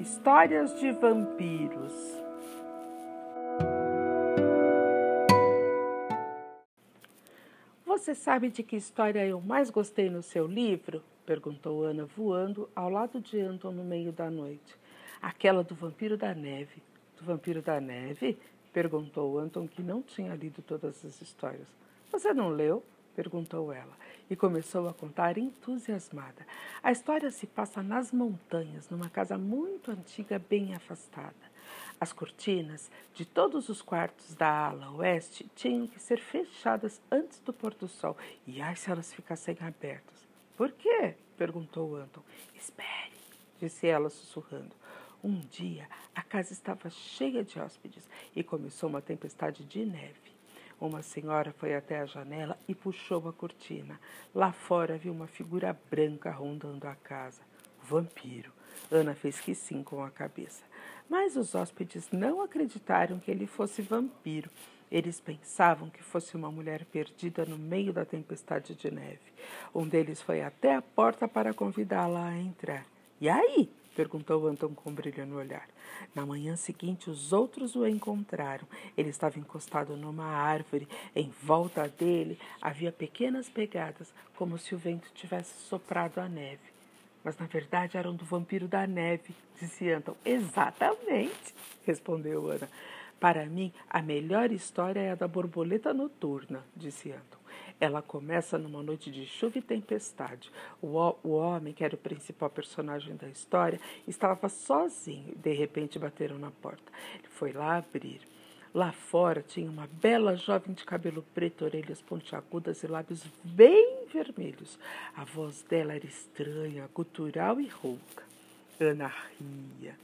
Histórias de vampiros. Você sabe de que história eu mais gostei no seu livro? perguntou Ana, voando ao lado de Anton no meio da noite. Aquela do vampiro da neve. Do vampiro da neve? perguntou Anton, que não tinha lido todas as histórias. Você não leu? Perguntou ela, e começou a contar entusiasmada. A história se passa nas montanhas, numa casa muito antiga, bem afastada. As cortinas de todos os quartos da ala oeste tinham que ser fechadas antes do pôr do sol, e ai se elas ficassem abertas. Por quê? perguntou Anton. Espere, disse ela sussurrando. Um dia a casa estava cheia de hóspedes e começou uma tempestade de neve. Uma senhora foi até a janela e puxou a cortina. Lá fora viu uma figura branca rondando a casa. Vampiro. Ana fez que sim com a cabeça. Mas os hóspedes não acreditaram que ele fosse vampiro. Eles pensavam que fosse uma mulher perdida no meio da tempestade de neve. Um deles foi até a porta para convidá-la a entrar. E aí? Perguntou Anton com brilho no olhar. Na manhã seguinte, os outros o encontraram. Ele estava encostado numa árvore. Em volta dele havia pequenas pegadas, como se o vento tivesse soprado a neve. Mas na verdade eram do vampiro da neve, disse Anton. Exatamente, respondeu Ana. Para mim, a melhor história é a da borboleta noturna, disse Anton. Ela começa numa noite de chuva e tempestade. O, o homem, que era o principal personagem da história, estava sozinho de repente bateram na porta. Ele foi lá abrir. Lá fora tinha uma bela jovem de cabelo preto, orelhas pontiagudas e lábios bem vermelhos. A voz dela era estranha, gutural e rouca. Ana ria.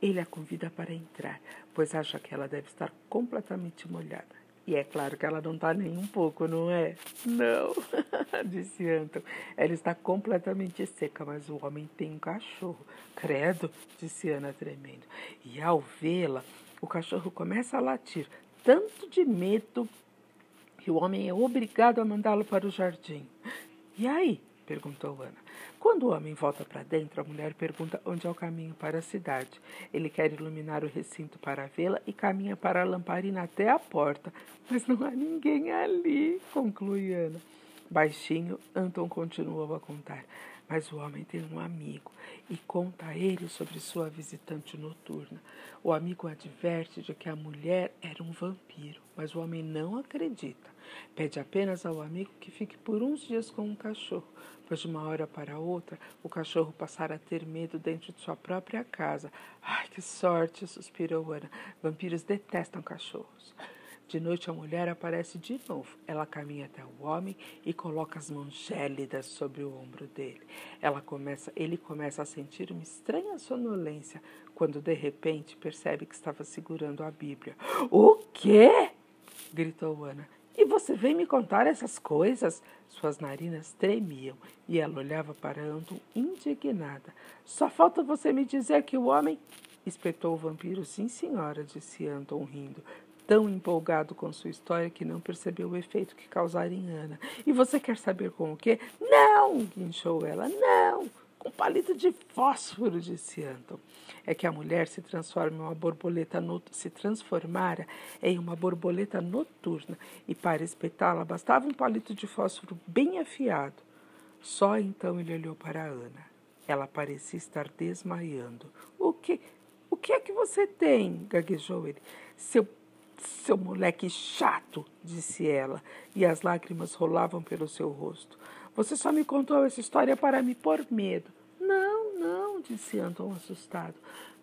Ele a convida para entrar, pois acha que ela deve estar completamente molhada. E é claro que ela não está nem um pouco, não é? Não, disse Anton. Ela está completamente seca, mas o homem tem um cachorro. Credo, disse Ana tremendo. E ao vê-la, o cachorro começa a latir, tanto de medo que o homem é obrigado a mandá-lo para o jardim. E aí? Perguntou Ana. Quando o homem volta para dentro, a mulher pergunta onde é o caminho para a cidade. Ele quer iluminar o recinto para vê-la e caminha para a lamparina até a porta. Mas não há ninguém ali, conclui Ana. Baixinho, Anton continuou a contar. Mas o homem tem um amigo e conta a ele sobre sua visitante noturna. O amigo adverte de que a mulher era um vampiro, mas o homem não acredita. Pede apenas ao amigo que fique por uns dias com o cachorro, pois de uma hora para outra o cachorro passará a ter medo dentro de sua própria casa. Ai, que sorte! suspirou Ana. Vampiros detestam cachorros. De noite a mulher aparece de novo. Ela caminha até o homem e coloca as mãos gélidas sobre o ombro dele. Ela começa, ele começa a sentir uma estranha sonolência quando de repente percebe que estava segurando a Bíblia. O quê? gritou Ana. E você vem me contar essas coisas? Suas narinas tremiam e ela olhava para Anton indignada. Só falta você me dizer que o homem. Espetou o vampiro. Sim, senhora, disse Anton rindo tão empolgado com sua história que não percebeu o efeito que causara em Ana. E você quer saber com o quê? Não! guinchou ela. Não! Com palito de fósforo, disse Anton. É que a mulher se transforma em uma borboleta not... se transformara em uma borboleta noturna e para espetá-la bastava um palito de fósforo bem afiado. Só então ele olhou para Ana. Ela parecia estar desmaiando. O que? O que é que você tem? gaguejou ele. Seu seu moleque chato, disse ela, e as lágrimas rolavam pelo seu rosto. Você só me contou essa história para me pôr medo. Não, não, disse Anton assustado.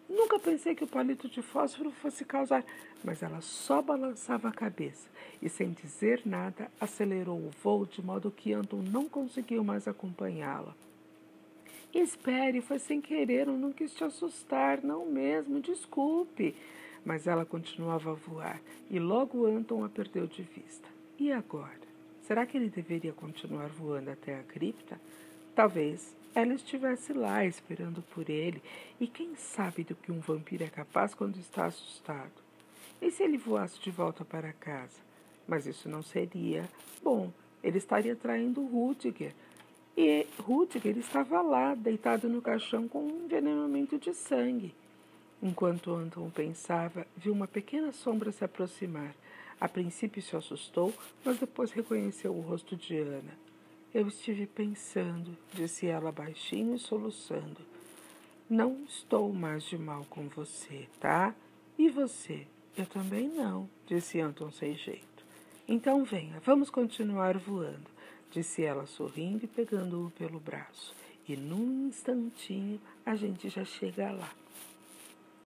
Nunca pensei que o palito de fósforo fosse causar. Mas ela só balançava a cabeça e, sem dizer nada, acelerou o voo de modo que Anton não conseguiu mais acompanhá-la. Espere, foi sem querer, eu não quis te assustar, não mesmo, desculpe mas ela continuava a voar e logo Anton a perdeu de vista. E agora? Será que ele deveria continuar voando até a cripta? Talvez ela estivesse lá esperando por ele, e quem sabe do que um vampiro é capaz quando está assustado? E se ele voasse de volta para casa? Mas isso não seria bom. Ele estaria traindo Rudiger. E Rudiger estava lá, deitado no caixão com um envenenamento de sangue. Enquanto Anton pensava, viu uma pequena sombra se aproximar. A princípio se assustou, mas depois reconheceu o rosto de Ana. Eu estive pensando, disse ela baixinho e soluçando. Não estou mais de mal com você, tá? E você? Eu também não, disse Anton sem jeito. Então venha, vamos continuar voando, disse ela sorrindo e pegando-o pelo braço. E num instantinho a gente já chega lá.